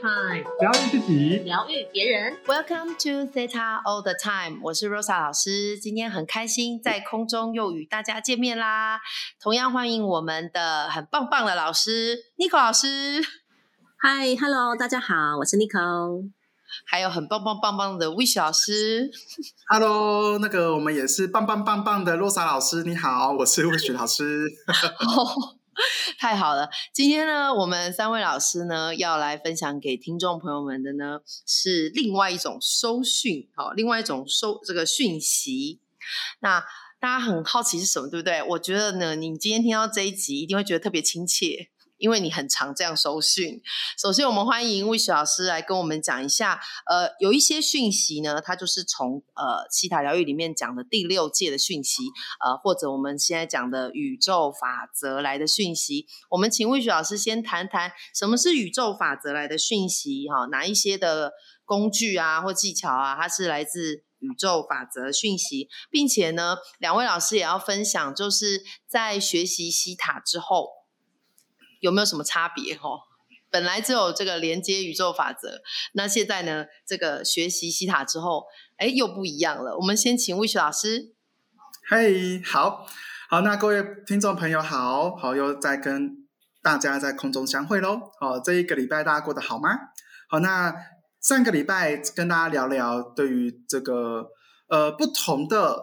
Time，疗愈自己，疗愈别人。Welcome to Theta All the Time，我是 Rosa 老师，今天很开心在空中又与大家见面啦。同样欢迎我们的很棒棒的老师 Nico 老师，Hi，Hello，大家好，我是 Nico。还有很棒棒棒棒的 Wish 老师。Hello，那个我们也是棒棒棒棒的 Rosa 老师，你好，我是 Wish 老师。哦，太好了！今天呢，我们三位老师呢要来分享给听众朋友们的呢是另外一种收讯，好、另外一种收这个讯息。那大家很好奇是什么，对不对？我觉得呢，你今天听到这一集一定会觉得特别亲切。因为你很常这样收讯，首先我们欢迎魏雪老师来跟我们讲一下，呃，有一些讯息呢，它就是从呃西塔疗愈里面讲的第六届的讯息，呃，或者我们现在讲的宇宙法则来的讯息。我们请魏雪老师先谈谈什么是宇宙法则来的讯息，哈，哪一些的工具啊或技巧啊，它是来自宇宙法则讯息，并且呢，两位老师也要分享，就是在学习西塔之后。有没有什么差别？哈，本来只有这个连接宇宙法则，那现在呢，这个学习西塔之后，哎，又不一样了。我们先请魏雪老师。嘿，好好，那各位听众朋友好，好又再跟大家在空中相会喽。好，这一个礼拜大家过得好吗？好，那上个礼拜跟大家聊聊对于这个呃不同的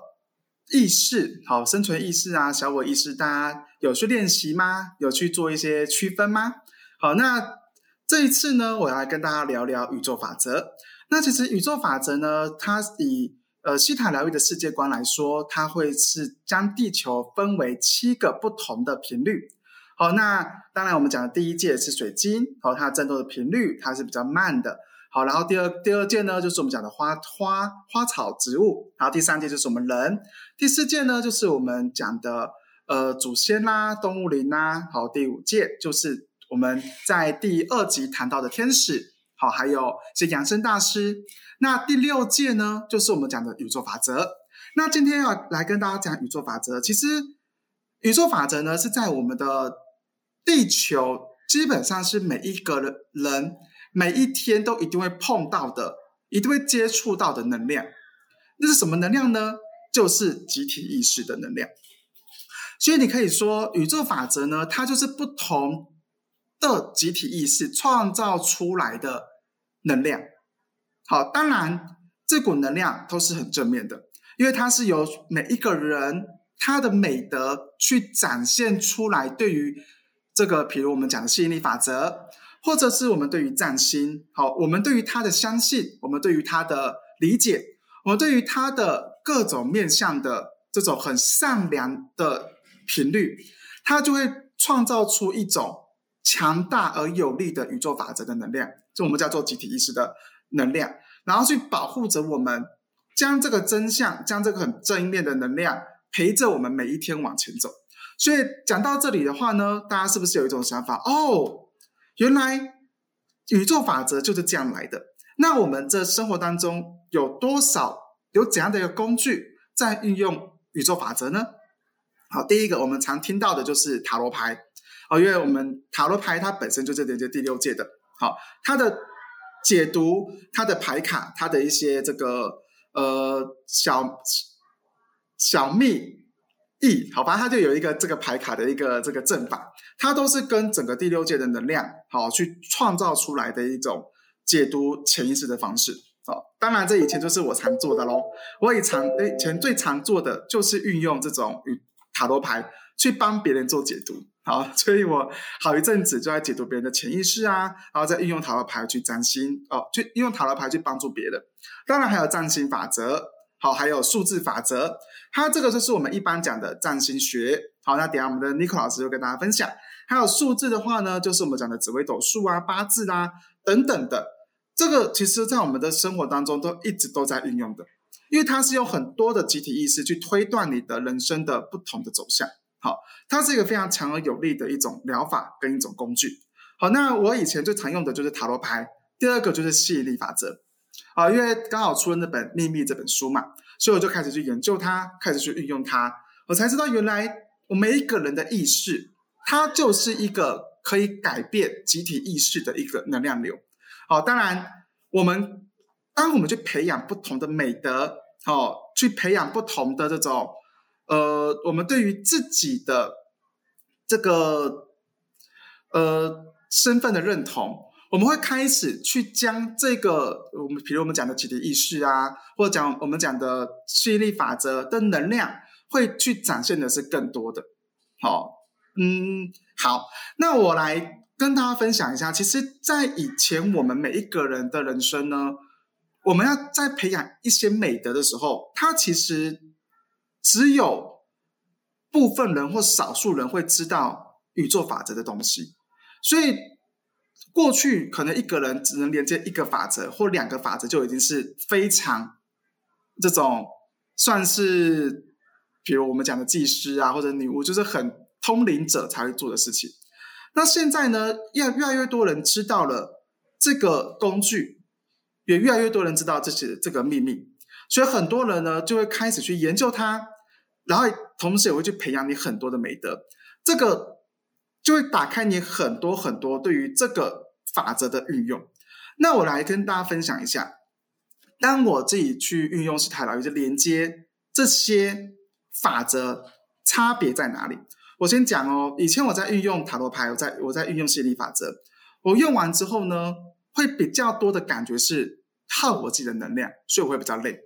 意识，好，生存意识啊，小我意识，大家有去练习吗？有去做一些区分吗？好，那这一次呢，我要来跟大家聊聊宇宙法则。那其实宇宙法则呢，它以呃西塔疗愈的世界观来说，它会是将地球分为七个不同的频率。好，那当然我们讲的第一届是水晶，好，它振动的频率它是比较慢的。好，然后第二第二件呢，就是我们讲的花花花草植物，然后第三件就是我们人，第四届呢就是我们讲的呃祖先啦、动物灵啦，好，第五届就是我们在第二集谈到的天使，好，还有是养生大师。那第六届呢，就是我们讲的宇宙法则。那今天要来跟大家讲宇宙法则，其实宇宙法则呢是在我们的地球，基本上是每一个人。每一天都一定会碰到的，一定会接触到的能量，那是什么能量呢？就是集体意识的能量。所以你可以说，宇宙法则呢，它就是不同的集体意识创造出来的能量。好，当然这股能量都是很正面的，因为它是由每一个人他的美德去展现出来，对于这个，比如我们讲的吸引力法则。或者是我们对于占星，好，我们对于他的相信，我们对于他的理解，我们对于他的各种面向的这种很善良的频率，它就会创造出一种强大而有力的宇宙法则的能量，就我们叫做集体意识的能量，然后去保护着我们，将这个真相，将这个很正面的能量陪着我们每一天往前走。所以讲到这里的话呢，大家是不是有一种想法？哦。原来宇宙法则就是这样来的。那我们这生活当中有多少有怎样的一个工具在运用宇宙法则呢？好，第一个我们常听到的就是塔罗牌哦，因为我们塔罗牌它本身就是连接第六届的。好，它的解读、它的牌卡、它的一些这个呃小小秘。意好吧，它就有一个这个牌卡的一个这个阵法，它都是跟整个第六届的能量好去创造出来的一种解读潜意识的方式。好，当然这以前就是我常做的喽。我以常以前最常做的就是运用这种与塔罗牌去帮别人做解读。好，所以我好一阵子就在解读别人的潜意识啊，然后再运用塔罗牌去占星哦，去运用塔罗牌去帮助别人。当然还有占星法则。好，还有数字法则，它这个就是我们一般讲的占星学。好，那等下我们的 Nico 老师就跟大家分享。还有数字的话呢，就是我们讲的紫微斗数啊、八字啊等等的。这个其实，在我们的生活当中都一直都在运用的，因为它是用很多的集体意识去推断你的人生的不同的走向。好，它是一个非常强而有力的一种疗法跟一种工具。好，那我以前最常用的就是塔罗牌，第二个就是吸引力法则。啊，因为刚好出了那本《秘密》这本书嘛，所以我就开始去研究它，开始去运用它，我才知道原来我每一个人的意识，它就是一个可以改变集体意识的一个能量流。好，当然我们当我们去培养不同的美德，哦，去培养不同的这种呃，我们对于自己的这个呃身份的认同。我们会开始去将这个我们，比如我们讲的集体意识啊，或者讲我们讲的吸引力法则的能量，会去展现的是更多的。好，嗯，好，那我来跟大家分享一下。其实，在以前我们每一个人的人生呢，我们要在培养一些美德的时候，它其实只有部分人或少数人会知道宇宙法则的东西，所以。过去可能一个人只能连接一个法则或两个法则，就已经是非常这种算是，比如我们讲的技师啊，或者女巫，就是很通灵者才会做的事情。那现在呢，越越来越多人知道了这个工具，也越来越多人知道这些这个秘密，所以很多人呢就会开始去研究它，然后同时也会去培养你很多的美德，这个就会打开你很多很多对于这个。法则的运用，那我来跟大家分享一下。当我自己去运用西塔疗愈，就连接这些法则差别在哪里？我先讲哦。以前我在运用塔罗牌，我在我在运用吸引力法则，我用完之后呢，会比较多的感觉是耗我自己的能量，所以我会比较累。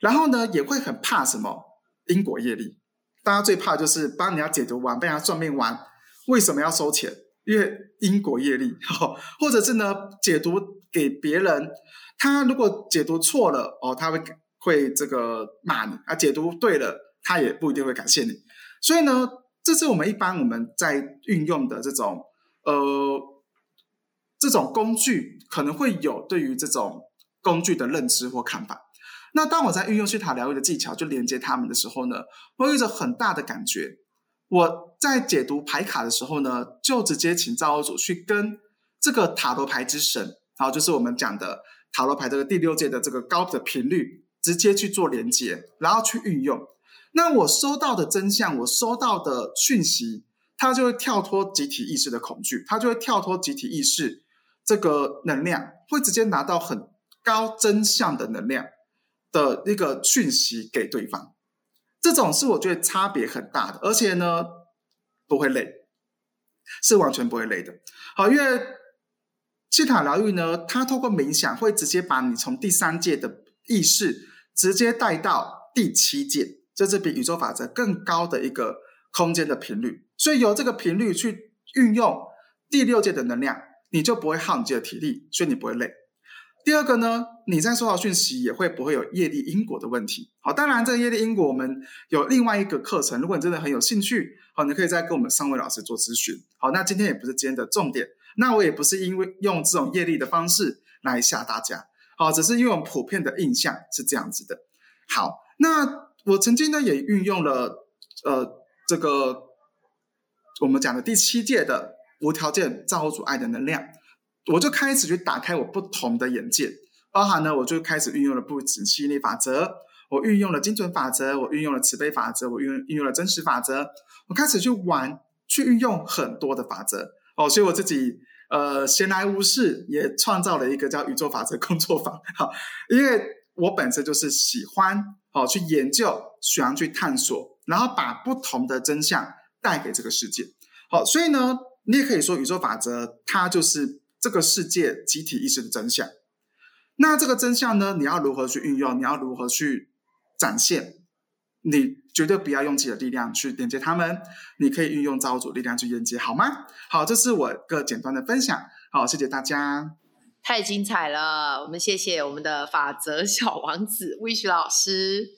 然后呢，也会很怕什么因果业力。大家最怕就是帮你要解读完，被人家算命完，为什么要收钱？因为因果业力，或者是呢，解读给别人，他如果解读错了哦，他会会这个骂你啊；解读对了，他也不一定会感谢你。所以呢，这是我们一般我们在运用的这种呃这种工具，可能会有对于这种工具的认知或看法。那当我在运用去塔疗愈的技巧，就连接他们的时候呢，会有一种很大的感觉。我在解读牌卡的时候呢，就直接请造物主去跟这个塔罗牌之神，好，就是我们讲的塔罗牌这个第六届的这个高的频率，直接去做连接，然后去运用。那我收到的真相，我收到的讯息，它就会跳脱集体意识的恐惧，它就会跳脱集体意识这个能量，会直接拿到很高真相的能量的一个讯息给对方。这种是我觉得差别很大的，而且呢不会累，是完全不会累的。好，因为气塔疗愈呢，它透过冥想会直接把你从第三界的意识直接带到第七界，这是比宇宙法则更高的一个空间的频率。所以由这个频率去运用第六界的能量，你就不会耗你自己的体力，所以你不会累。第二个呢，你在收到讯息也会不会有业力因果的问题？好，当然这个业力因果我们有另外一个课程，如果你真的很有兴趣，好，你可以再跟我们三位老师做咨询。好，那今天也不是今天的重点，那我也不是因为用这种业力的方式来吓大家，好，只是因为我们普遍的印象是这样子的。好，那我曾经呢也运用了呃这个我们讲的第七届的无条件造物主爱的能量。我就开始去打开我不同的眼界，包含呢，我就开始运用了不止吸引力法则，我运用了精准法则，我运用了慈悲法则，我运运用了真实法则，我开始去玩，去运用很多的法则。哦，所以我自己呃闲来无事也创造了一个叫宇宙法则工作坊，好，因为我本身就是喜欢哦去研究，喜欢去探索，然后把不同的真相带给这个世界，好，所以呢，你也可以说宇宙法则它就是。这个世界集体意识的真相，那这个真相呢？你要如何去运用？你要如何去展现？你绝对不要用自己的力量去连接他们，你可以运用造物主力量去连接，好吗？好，这是我个简单的分享。好，谢谢大家，太精彩了！我们谢谢我们的法则小王子 Wish 老师。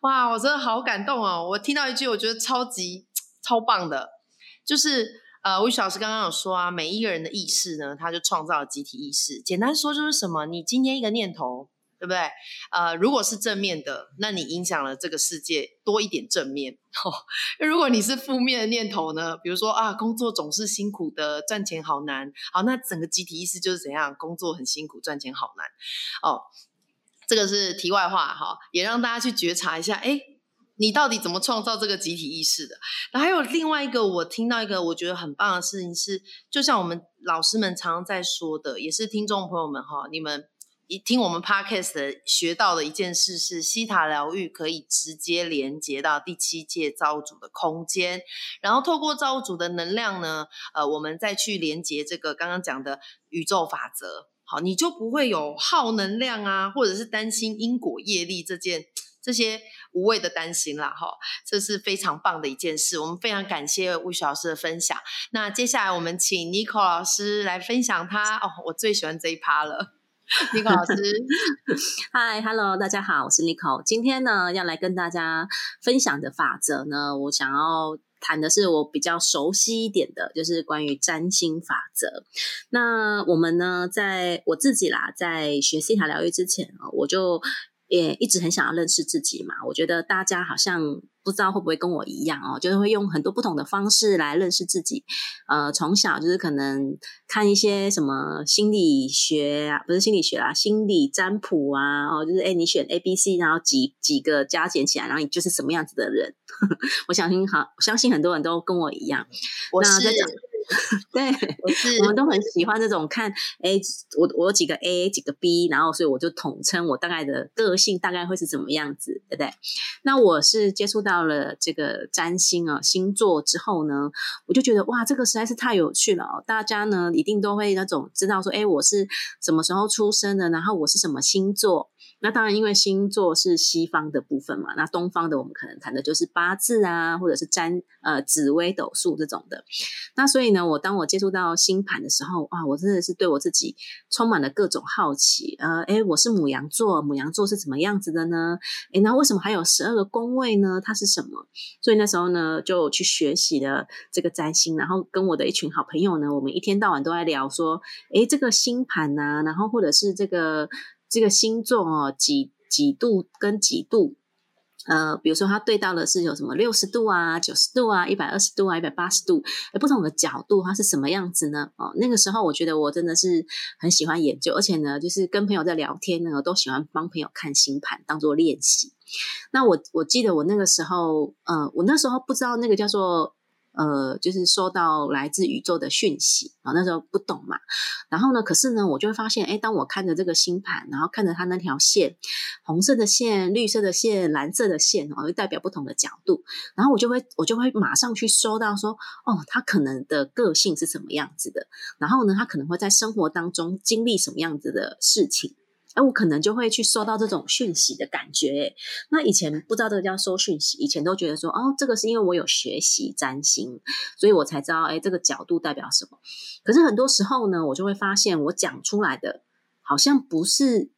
哇，我真的好感动哦！我听到一句，我觉得超级超棒的，就是。呃，魏老师刚刚有说啊，每一个人的意识呢，他就创造了集体意识。简单说就是什么？你今天一个念头，对不对？呃，如果是正面的，那你影响了这个世界多一点正面。如果你是负面的念头呢？比如说啊，工作总是辛苦的，赚钱好难。好，那整个集体意识就是怎样？工作很辛苦，赚钱好难。哦，这个是题外话哈，也让大家去觉察一下。哎。你到底怎么创造这个集体意识的？然后还有另外一个，我听到一个我觉得很棒的事情是，就像我们老师们常常在说的，也是听众朋友们哈，你们一听我们 podcast 学到的一件事是，西塔疗愈可以直接连接到第七届造物主的空间，然后透过造物主的能量呢，呃，我们再去连接这个刚刚讲的宇宙法则，好，你就不会有耗能量啊，或者是担心因果业力这件。这些无谓的担心啦，哈，这是非常棒的一件事。我们非常感谢魏雪老师的分享。那接下来我们请 n i c o 老师来分享他哦，我最喜欢这一趴了。n i c o 老师，嗨，Hello，大家好，我是 n i c o 今天呢，要来跟大家分享的法则呢，我想要谈的是我比较熟悉一点的，就是关于占星法则。那我们呢，在我自己啦，在学西塔疗愈之前啊，我就。也一直很想要认识自己嘛，我觉得大家好像不知道会不会跟我一样哦，就是会用很多不同的方式来认识自己。呃，从小就是可能看一些什么心理学啊，不是心理学啊，心理占卜啊，哦，就是哎，你选 A、B、C，然后几几个加减起来，然后你就是什么样子的人。我相信好，相信很多人都跟我一样。我是。对，我们都很喜欢这种看，哎，我我有几个 A 几个 B，然后所以我就统称我大概的个性大概会是怎么样子，对不对？那我是接触到了这个占星啊星座之后呢，我就觉得哇，这个实在是太有趣了哦！大家呢一定都会那种知道说，哎，我是什么时候出生的，然后我是什么星座。那当然，因为星座是西方的部分嘛，那东方的我们可能谈的就是八字啊，或者是占呃紫微斗数这种的。那所以呢，我当我接触到星盘的时候，哇，我真的是对我自己充满了各种好奇。呃，诶，我是母羊座，母羊座是怎么样子的呢？诶，那为什么还有十二个宫位呢？它是什么？所以那时候呢，就去学习了这个占星，然后跟我的一群好朋友呢，我们一天到晚都在聊说，诶，这个星盘呐，然后或者是这个。这个星座哦，几几度跟几度，呃，比如说它对到的是有什么六十度啊、九十度啊、一百二十度啊、一百八十度，不同的角度它是什么样子呢？哦，那个时候我觉得我真的是很喜欢研究，而且呢，就是跟朋友在聊天呢，我都喜欢帮朋友看星盘当做练习。那我我记得我那个时候，呃，我那时候不知道那个叫做。呃，就是收到来自宇宙的讯息啊，那时候不懂嘛。然后呢，可是呢，我就会发现，哎，当我看着这个星盘，然后看着它那条线，红色的线、绿色的线、蓝色的线哦，就代表不同的角度。然后我就会，我就会马上去收到说，哦，他可能的个性是什么样子的。然后呢，他可能会在生活当中经历什么样子的事情。哎，我可能就会去收到这种讯息的感觉。那以前不知道这个叫收讯息，以前都觉得说，哦，这个是因为我有学习占星，所以我才知道，哎，这个角度代表什么。可是很多时候呢，我就会发现，我讲出来的好像不是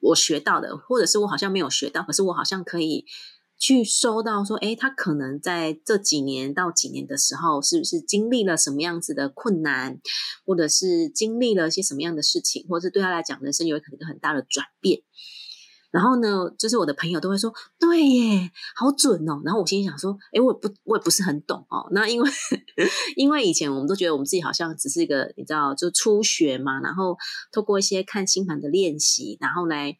我学到的，或者是我好像没有学到，可是我好像可以。去收到说，哎，他可能在这几年到几年的时候，是不是经历了什么样子的困难，或者是经历了些什么样的事情，或者是对他来讲，人生有一个很大的转变。然后呢，就是我的朋友都会说，对耶，好准哦。然后我心里想说，哎，我也不，我也不是很懂哦。那因为，因为以前我们都觉得我们自己好像只是一个，你知道，就初学嘛，然后透过一些看星盘的练习，然后来。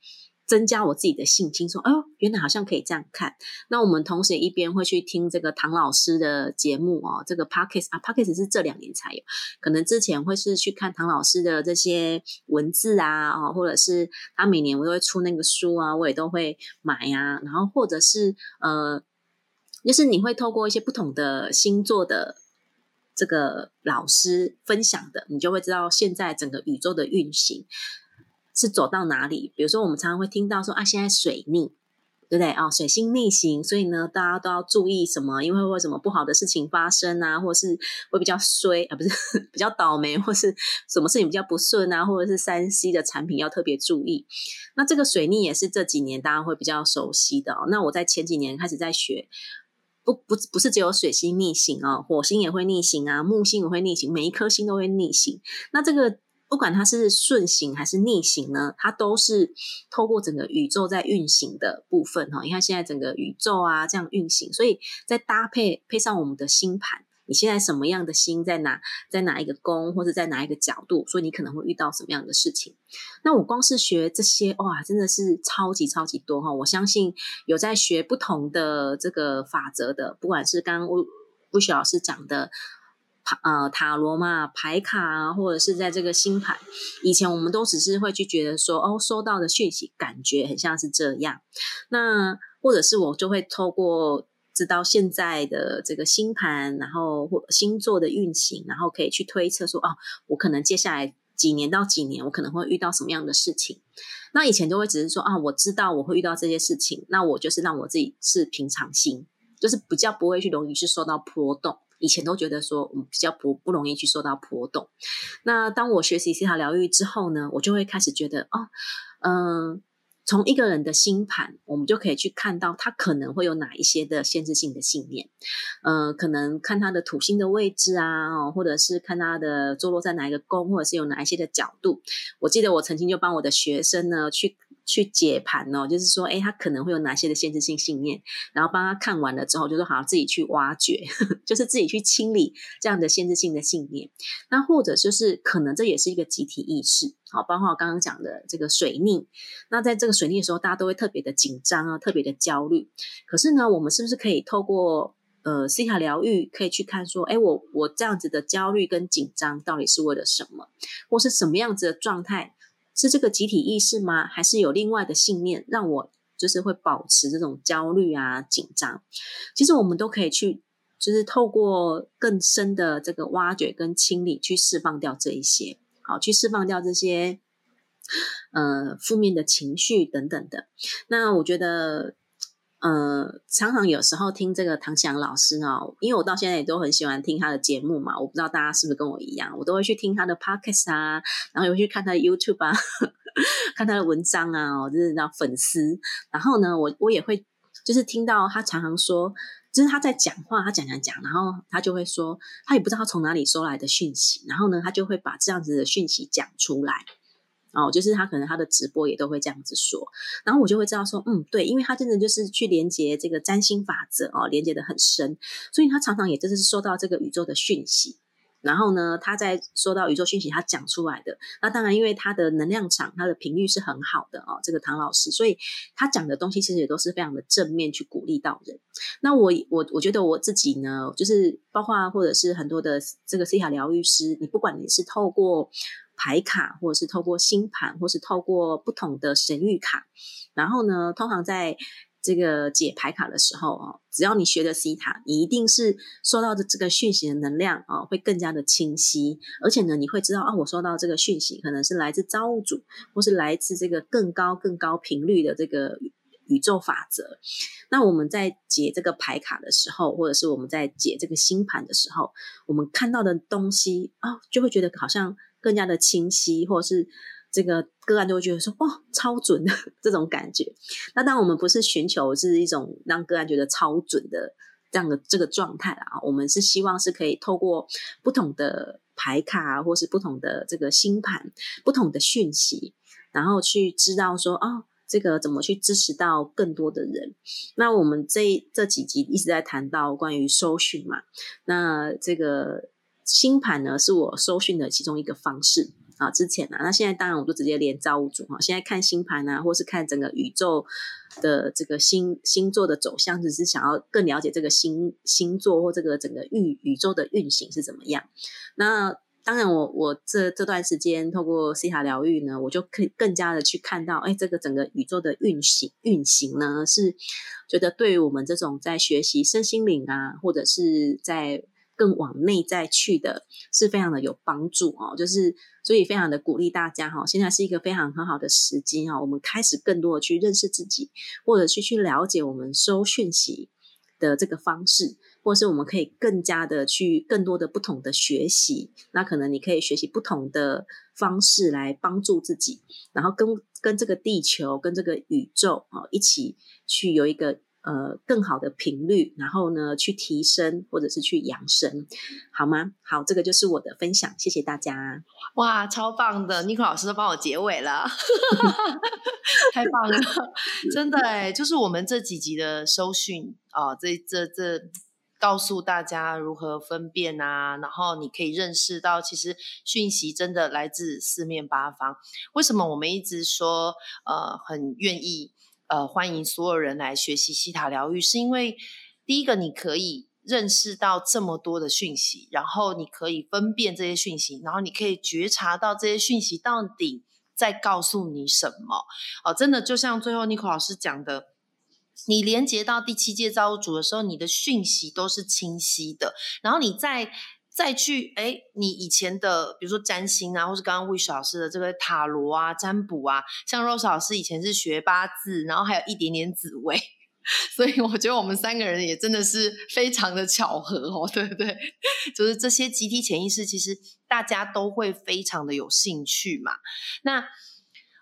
增加我自己的信心，说：“哦，原来好像可以这样看。”那我们同时一边会去听这个唐老师的节目哦，这个 Pockets 啊，Pockets 是这两年才有，可能之前会是去看唐老师的这些文字啊，哦，或者是他每年我都会出那个书啊，我也都会买啊。然后或者是呃，就是你会透过一些不同的星座的这个老师分享的，你就会知道现在整个宇宙的运行。是走到哪里？比如说，我们常常会听到说啊，现在水逆，对不对啊？水星逆行，所以呢，大家都要注意什么？因为会什么不好的事情发生啊，或是会比较衰啊，不是 比较倒霉，或是什么事情比较不顺啊，或者是三 C 的产品要特别注意。那这个水逆也是这几年大家会比较熟悉的哦。那我在前几年开始在学，不不不是只有水星逆行哦，火星也会逆行啊，木星也会逆行，每一颗星都会逆行。那这个。不管它是顺行还是逆行呢，它都是透过整个宇宙在运行的部分哈。你看现在整个宇宙啊这样运行，所以再搭配配上我们的星盘，你现在什么样的心在哪，在哪一个宫，或者在哪一个角度，所以你可能会遇到什么样的事情。那我光是学这些，哇，真的是超级超级多哈！我相信有在学不同的这个法则的，不管是刚刚吴吴雪老师讲的。呃，塔罗嘛，牌卡啊，或者是在这个星盘，以前我们都只是会去觉得说，哦，收到的讯息感觉很像是这样。那或者是我就会透过知道现在的这个星盘，然后或星座的运行，然后可以去推测说，哦，我可能接下来几年到几年，我可能会遇到什么样的事情。那以前就会只是说，啊，我知道我会遇到这些事情，那我就是让我自己是平常心，就是比较不会去容易去受到波动。以前都觉得说，我比较不不容易去受到波动。那当我学习西塔疗愈之后呢，我就会开始觉得，哦，嗯，从一个人的星盘，我们就可以去看到他可能会有哪一些的限制性的信念。嗯，可能看他的土星的位置啊，或者是看他的坐落在哪一个宫，或者是有哪一些的角度。我记得我曾经就帮我的学生呢去。去解盘哦，就是说，哎，他可能会有哪些的限制性信念，然后帮他看完了之后，就说好，自己去挖掘，就是自己去清理这样的限制性的信念。那或者就是可能这也是一个集体意识，好，包括我刚刚讲的这个水逆。那在这个水逆的时候，大家都会特别的紧张啊，特别的焦虑。可是呢，我们是不是可以透过呃西塔疗愈，可以去看说，哎，我我这样子的焦虑跟紧张到底是为了什么，或是什么样子的状态？是这个集体意识吗？还是有另外的信念让我就是会保持这种焦虑啊、紧张？其实我们都可以去，就是透过更深的这个挖掘跟清理，去释放掉这一些，好，去释放掉这些呃负面的情绪等等的。那我觉得。呃，常常有时候听这个唐翔老师哦，因为我到现在也都很喜欢听他的节目嘛。我不知道大家是不是跟我一样，我都会去听他的 podcast 啊，然后也会去看他的 YouTube 啊，看他的文章啊，我就是叫粉丝。然后呢，我我也会就是听到他常常说，就是他在讲话，他讲讲讲，然后他就会说，他也不知道从哪里收来的讯息，然后呢，他就会把这样子的讯息讲出来。哦，就是他可能他的直播也都会这样子说，然后我就会知道说，嗯，对，因为他真的就是去连接这个占星法则哦，连接的很深，所以他常常也真的是收到这个宇宙的讯息，然后呢，他在收到宇宙讯息，他讲出来的，那当然因为他的能量场，他的频率是很好的哦，这个唐老师，所以他讲的东西其实也都是非常的正面，去鼓励到人。那我我我觉得我自己呢，就是包括或者是很多的这个 C 卡疗愈师，你不管你是透过。牌卡，或者是透过星盘，或是透过不同的神谕卡，然后呢，通常在这个解牌卡的时候哦，只要你学的 C 塔，你一定是收到的这个讯息的能量啊，会更加的清晰，而且呢，你会知道啊，我收到这个讯息可能是来自造物主，或是来自这个更高更高频率的这个宇宙法则。那我们在解这个牌卡的时候，或者是我们在解这个星盘的时候，我们看到的东西啊，就会觉得好像。更加的清晰，或是这个个案都会觉得说哇超准的这种感觉。那当我们不是寻求是一种让个案觉得超准的这样的这个状态啊，我们是希望是可以透过不同的牌卡，或是不同的这个星盘、不同的讯息，然后去知道说哦，这个怎么去支持到更多的人。那我们这这几集一直在谈到关于搜讯嘛，那这个。星盘呢，是我搜讯的其中一个方式啊。之前呢，那现在当然我就直接连造物主哈。现在看星盘啊，或是看整个宇宙的这个星星座的走向，只是想要更了解这个星星座或这个整个宇宇宙的运行是怎么样。那当然，我我这这段时间透过西塔疗愈呢，我就可以更加的去看到，哎，这个整个宇宙的运行运行呢，是觉得对于我们这种在学习身心灵啊，或者是在更往内在去的是非常的有帮助哦，就是所以非常的鼓励大家哈，现在是一个非常很好的时机哈，我们开始更多的去认识自己，或者去去了解我们收讯息的这个方式，或是我们可以更加的去更多的不同的学习，那可能你可以学习不同的方式来帮助自己，然后跟跟这个地球跟这个宇宙啊一起去有一个。呃，更好的频率，然后呢，去提升或者是去养生，好吗？好，这个就是我的分享，谢谢大家。哇，超棒的，尼克老师都帮我结尾了，太棒了，真的哎，就是我们这几集的收讯啊，这这这告诉大家如何分辨啊，然后你可以认识到，其实讯息真的来自四面八方。为什么我们一直说，呃，很愿意，呃，欢迎所有人来学习西塔疗愈，是因为第一个，你可以认识到这么多的讯息，然后你可以分辨这些讯息，然后你可以觉察到这些讯息到底在告诉你什么。哦，真的就像最后尼克老师讲的。你连接到第七届造物主的时候，你的讯息都是清晰的。然后你在再去，哎，你以前的，比如说占星啊，或是刚刚魏老师的这个塔罗啊、占卜啊，像 Rose 老师以前是学八字，然后还有一点点紫薇，所以我觉得我们三个人也真的是非常的巧合哦，对不对？就是这些集体潜意识，其实大家都会非常的有兴趣嘛。那。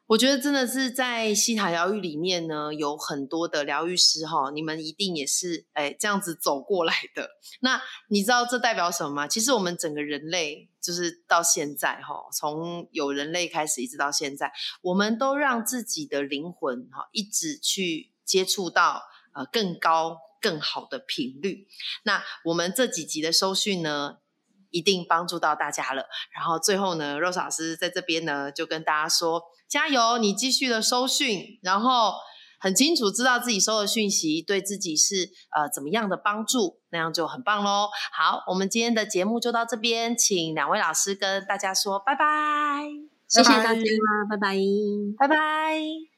我觉得真的是在西塔疗愈里面呢，有很多的疗愈师哈，你们一定也是哎这样子走过来的。那你知道这代表什么吗？其实我们整个人类就是到现在哈，从有人类开始一直到现在，我们都让自己的灵魂哈一直去接触到呃更高更好的频率。那我们这几集的收讯呢，一定帮助到大家了。然后最后呢，Rose 老师在这边呢就跟大家说。加油！你继续的收讯，然后很清楚知道自己收的讯息对自己是呃怎么样的帮助，那样就很棒喽。好，我们今天的节目就到这边，请两位老师跟大家说拜拜，谢谢大家，拜拜，拜拜。